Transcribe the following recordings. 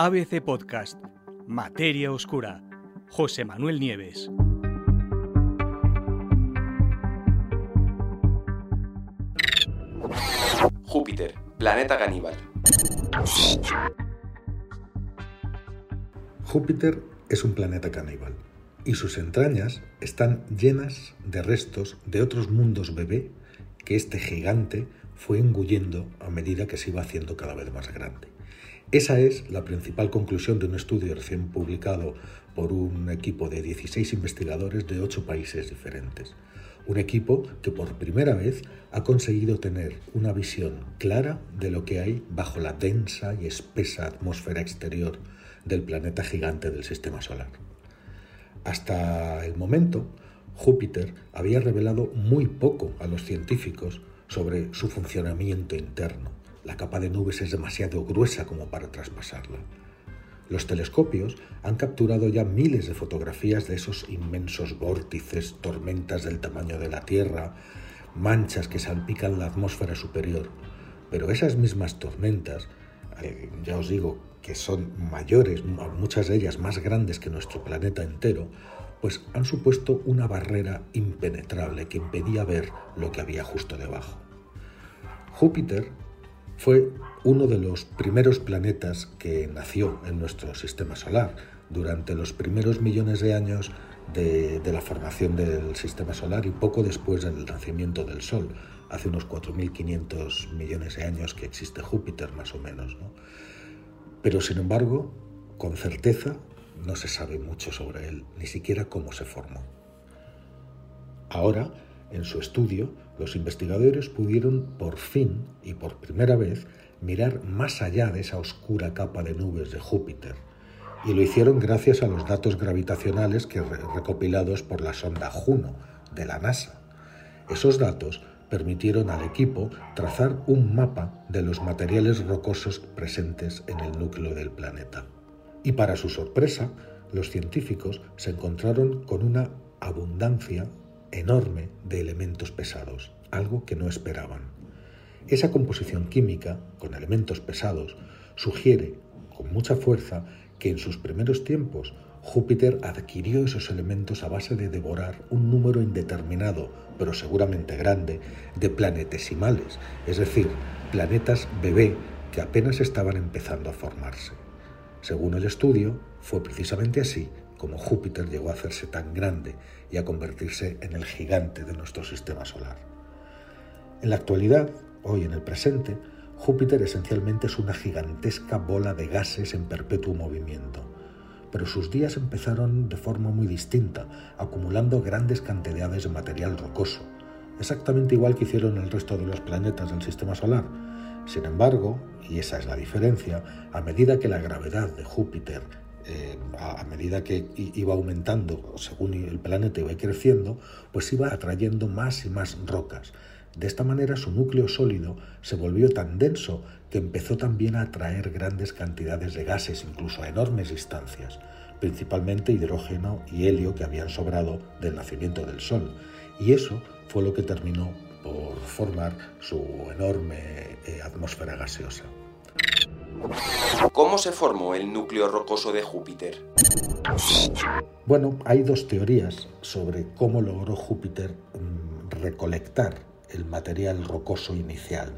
ABC Podcast, Materia Oscura, José Manuel Nieves. Júpiter, planeta caníbal. Júpiter es un planeta caníbal y sus entrañas están llenas de restos de otros mundos bebé que este gigante fue engullendo a medida que se iba haciendo cada vez más grande. Esa es la principal conclusión de un estudio recién publicado por un equipo de 16 investigadores de 8 países diferentes. Un equipo que por primera vez ha conseguido tener una visión clara de lo que hay bajo la densa y espesa atmósfera exterior del planeta gigante del Sistema Solar. Hasta el momento, Júpiter había revelado muy poco a los científicos sobre su funcionamiento interno. La capa de nubes es demasiado gruesa como para traspasarla. Los telescopios han capturado ya miles de fotografías de esos inmensos vórtices, tormentas del tamaño de la Tierra, manchas que salpican la atmósfera superior. Pero esas mismas tormentas, eh, ya os digo que son mayores, muchas de ellas más grandes que nuestro planeta entero, pues han supuesto una barrera impenetrable que impedía ver lo que había justo debajo. Júpiter fue uno de los primeros planetas que nació en nuestro sistema solar durante los primeros millones de años de, la formación del sistema solar y poco después del nacimiento del Sol, hace unos 4.500 millones de años que existe Júpiter más o menos. Pero sin embargo, con certeza no se sabe mucho sobre él, ni siquiera cómo se formó. Ahora, en su estudio, los investigadores pudieron por fin y por primera vez mirar más allá de esa oscura capa de nubes de Júpiter, y lo hicieron gracias a los datos gravitacionales que recopilados por la sonda Juno de la NASA. Esos datos permitieron al equipo trazar un mapa de los materiales rocosos presentes en el núcleo del planeta. Y para su sorpresa, los científicos se encontraron con una abundancia enorme de elementos pesados, algo que no esperaban. Esa composición química, con elementos pesados, sugiere con mucha fuerza que en sus primeros tiempos Júpiter adquirió esos elementos a base de devorar un número indeterminado, pero seguramente grande, de planetesimales, es decir, planetas bebé que apenas estaban empezando a formarse. Según el estudio, fue precisamente así como Júpiter llegó a hacerse tan grande y a convertirse en el gigante de nuestro sistema solar. En la actualidad, hoy en el presente, Júpiter esencialmente es una gigantesca bola de gases en perpetuo movimiento, pero sus días empezaron de forma muy distinta, acumulando grandes cantidades de material rocoso, exactamente igual que hicieron el resto de los planetas del sistema solar, sin embargo, y esa es la diferencia, a medida que la gravedad de Júpiter, eh, a, medida que iba aumentando según el planeta iba creciendo, pues iba atrayendo más y más rocas. De esta manera su núcleo sólido se volvió tan denso que empezó también a atraer grandes cantidades de gases, incluso a enormes distancias, principalmente hidrógeno y helio que habían sobrado del nacimiento del Sol. Y eso fue lo que terminó por formar su enorme eh, atmósfera gaseosa. ¿Cómo se formó el núcleo rocoso de Júpiter? Bueno, hay dos teorías sobre cómo logró Júpiter mm, recolectar el material rocoso inicial.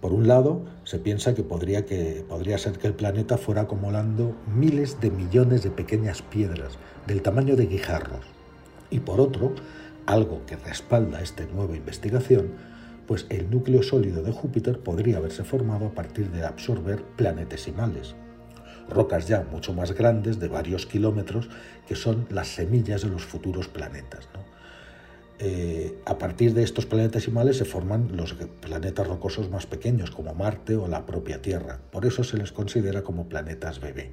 Por un lado, se piensa que podría, que podría ser que el planeta fuera acumulando miles de millones de pequeñas piedras del tamaño de guijarros. Y por otro, algo que respalda esta nueva investigación, pues el núcleo sólido de Júpiter podría haberse formado a partir de absorber planetesimales, rocas ya mucho más grandes de varios kilómetros que son las semillas de los futuros planetas. Eh, a partir de estos planetesimales se forman los planetas rocosos más pequeños como Marte o la propia Tierra. Por eso se les considera como planetas bebé.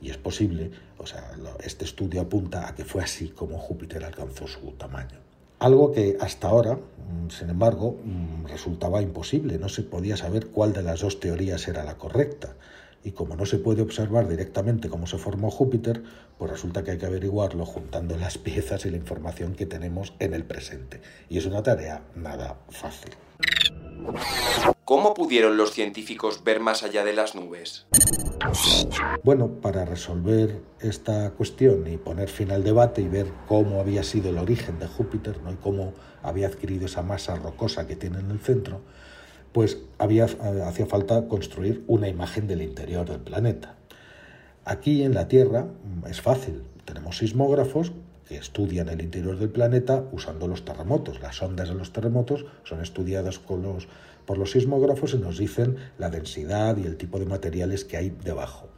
Y es posible, o sea, este estudio apunta a que fue así como Júpiter alcanzó su tamaño. Algo que hasta ahora, mm, sin embargo, mm, resultaba imposible, no se podía saber cuál de las dos teorías era la correcta. Y como no se puede observar directamente cómo se formó Júpiter, pues resulta que hay que averiguarlo juntando las piezas y la información que tenemos en el presente. Y es una tarea nada fácil. ¿Cómo pudieron los científicos ver más allá de las nubes? Bueno, para resolver esta cuestión y poner fin al debate y ver cómo había sido el origen de Júpiter ¿no? y cómo había adquirido esa masa rocosa que tiene en el centro, pues había, hacía falta construir una imagen del interior del planeta. Aquí en la Tierra mm, es fácil, tenemos sismógrafos que estudian el interior del planeta usando los terremotos. Las ondas de los terremotos son estudiadas los, por los sismógrafos y nos dicen la densidad y el tipo de materiales que hay debajo.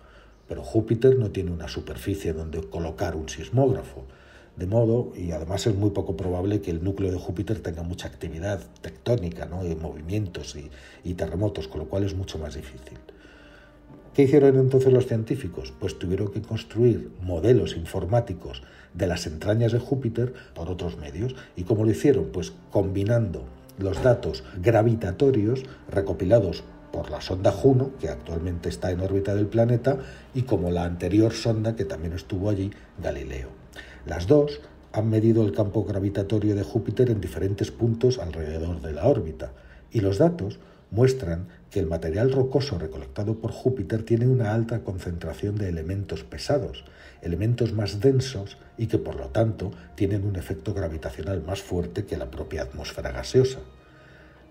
Pero Júpiter no tiene una superficie donde colocar un sismógrafo. De modo, y además es muy poco probable que el núcleo de Júpiter tenga mucha actividad tectónica, ¿no? y movimientos y, y terremotos, con lo cual es mucho más difícil. ¿Qué hicieron entonces los científicos? Pues tuvieron que construir modelos informáticos de las entrañas de Júpiter por otros medios. ¿Y cómo lo hicieron? Pues combinando los datos gravitatorios recopilados por la sonda Juno, que actualmente está en órbita del planeta, y como la anterior sonda que también estuvo allí, Galileo. Las dos han medido el campo gravitatorio de Júpiter en diferentes puntos alrededor de la órbita, y los datos muestran que el material rocoso recolectado por Júpiter tiene una alta concentración de elementos pesados, elementos más densos y que por lo tanto tienen un efecto gravitacional más fuerte que la propia atmósfera gaseosa.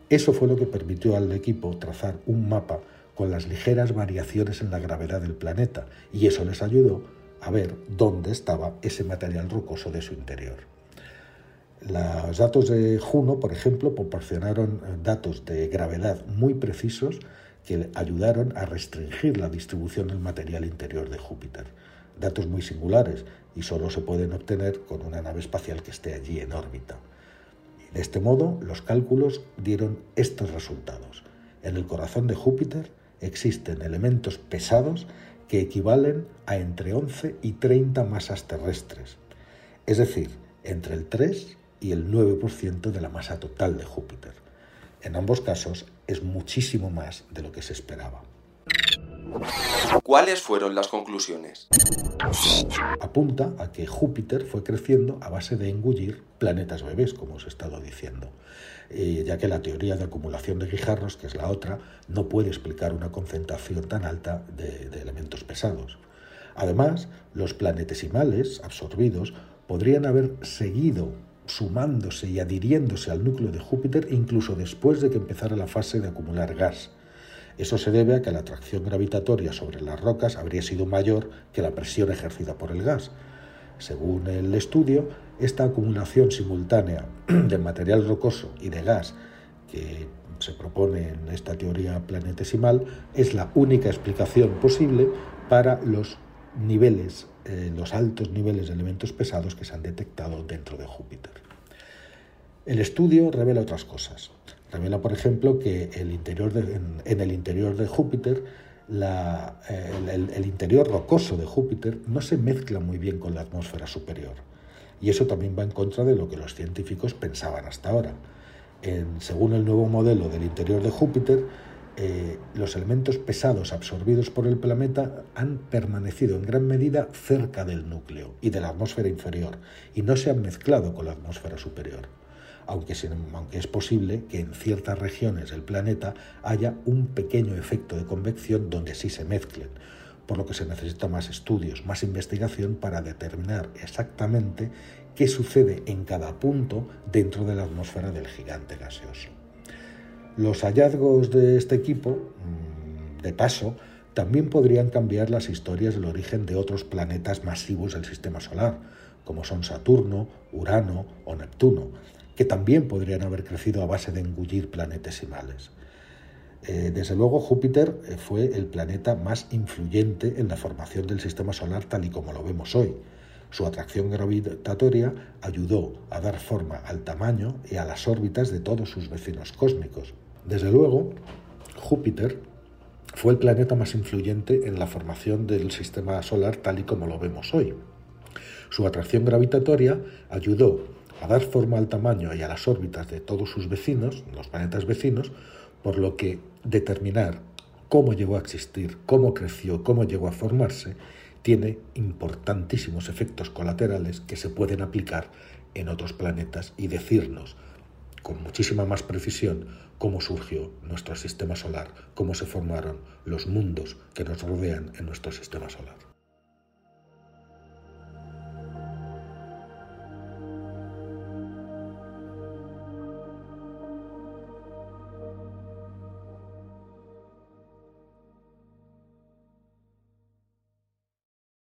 Eso fue lo que permitió al equipo trazar un mapa con las ligeras variaciones en la gravedad del planeta y eso les ayudó a ver dónde estaba ese material rocoso de su interior. Los datos de Juno, por ejemplo, proporcionaron eh, datos de gravedad muy precisos que ayudaron a restringir la distribución del material interior de Júpiter. Datos muy singulares y solo se pueden obtener con una nave espacial que esté allí en órbita. de este modo, los cálculos dieron estos resultados. En el corazón de Júpiter existen elementos pesados que equivalen a entre 11 y 30 masas terrestres, es decir, entre el 3 y el 9% de la masa total de Júpiter. En ambos casos es muchísimo más de lo que se esperaba. ¿Cuáles fueron las conclusiones? Apunta a que Júpiter fue creciendo a base de engullir planetas bebés, como os he estado diciendo, eh, ya que la teoría de acumulación de guijarros, que es la otra, no puede explicar una concentración tan alta de, de elementos pesados. Además, los planetesimales absorbidos podrían haber seguido sumándose y adhiriéndose al núcleo de Júpiter incluso después de que empezara la fase de acumular gas. Eso se debe a que la atracción gravitatoria sobre las rocas habría sido mayor que la presión ejercida por el gas. Según el estudio, esta acumulación simultánea de material rocoso y de gas que se propone en esta teoría planetesimal es la única explicación posible para los niveles, eh, los altos niveles de elementos pesados que se han detectado dentro de Júpiter. El estudio revela otras cosas. Revela, por ejemplo, que el interior en, el interior de Júpiter, el, interior rocoso de Júpiter no se mezcla muy bien con la atmósfera superior. Y eso también va en contra de lo que los científicos pensaban hasta ahora. según el nuevo modelo del interior de Júpiter, eh, los elementos pesados absorbidos por el planeta han permanecido en gran medida cerca del núcleo y de la atmósfera inferior y no se han mezclado con la atmósfera superior. Aunque, aunque es posible que en ciertas regiones del planeta haya un pequeño efecto de convección donde sí se mezclen, por lo que se necesita más estudios, más investigación para determinar exactamente qué sucede en cada punto dentro de la atmósfera del gigante gaseoso. Los hallazgos de este equipo, mm, de paso, también podrían cambiar las historias del origen de otros planetas masivos del Sistema Solar, como son Saturno, Urano o Neptuno, que también podrían haber crecido a base de engullir planetesimales. Eh, desde luego, Júpiter eh, fue el planeta más influyente en la formación del Sistema Solar tal y como lo vemos hoy. Su atracción gravitatoria ayudó a dar forma al tamaño y a las órbitas de todos sus vecinos cósmicos, desde luego, Júpiter fue el planeta más influyente en la formación del sistema solar tal y como lo vemos hoy. Su atracción gravitatoria ayudó a dar forma al tamaño y a las órbitas de todos sus vecinos, los planetas vecinos, por lo que determinar cómo llegó a existir, cómo creció, cómo llegó a formarse, tiene importantísimos efectos colaterales que se pueden aplicar en otros planetas y decirnos con muchísima más precisión cómo surgió nuestro sistema solar, cómo se formaron los mundos que nos rodean en nuestro sistema solar.